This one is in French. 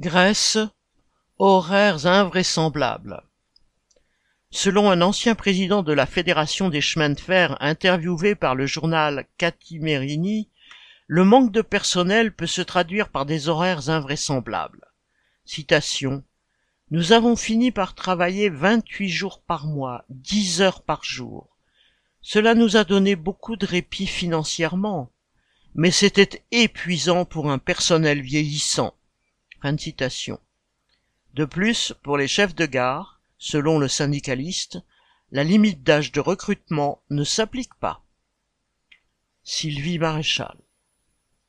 Grèce, horaires invraisemblables. Selon un ancien président de la Fédération des chemins de fer interviewé par le journal Catimerini, le manque de personnel peut se traduire par des horaires invraisemblables. Citation. Nous avons fini par travailler 28 jours par mois, 10 heures par jour. Cela nous a donné beaucoup de répit financièrement, mais c'était épuisant pour un personnel vieillissant. De plus, pour les chefs de gare, selon le syndicaliste, la limite d'âge de recrutement ne s'applique pas. Sylvie Maréchal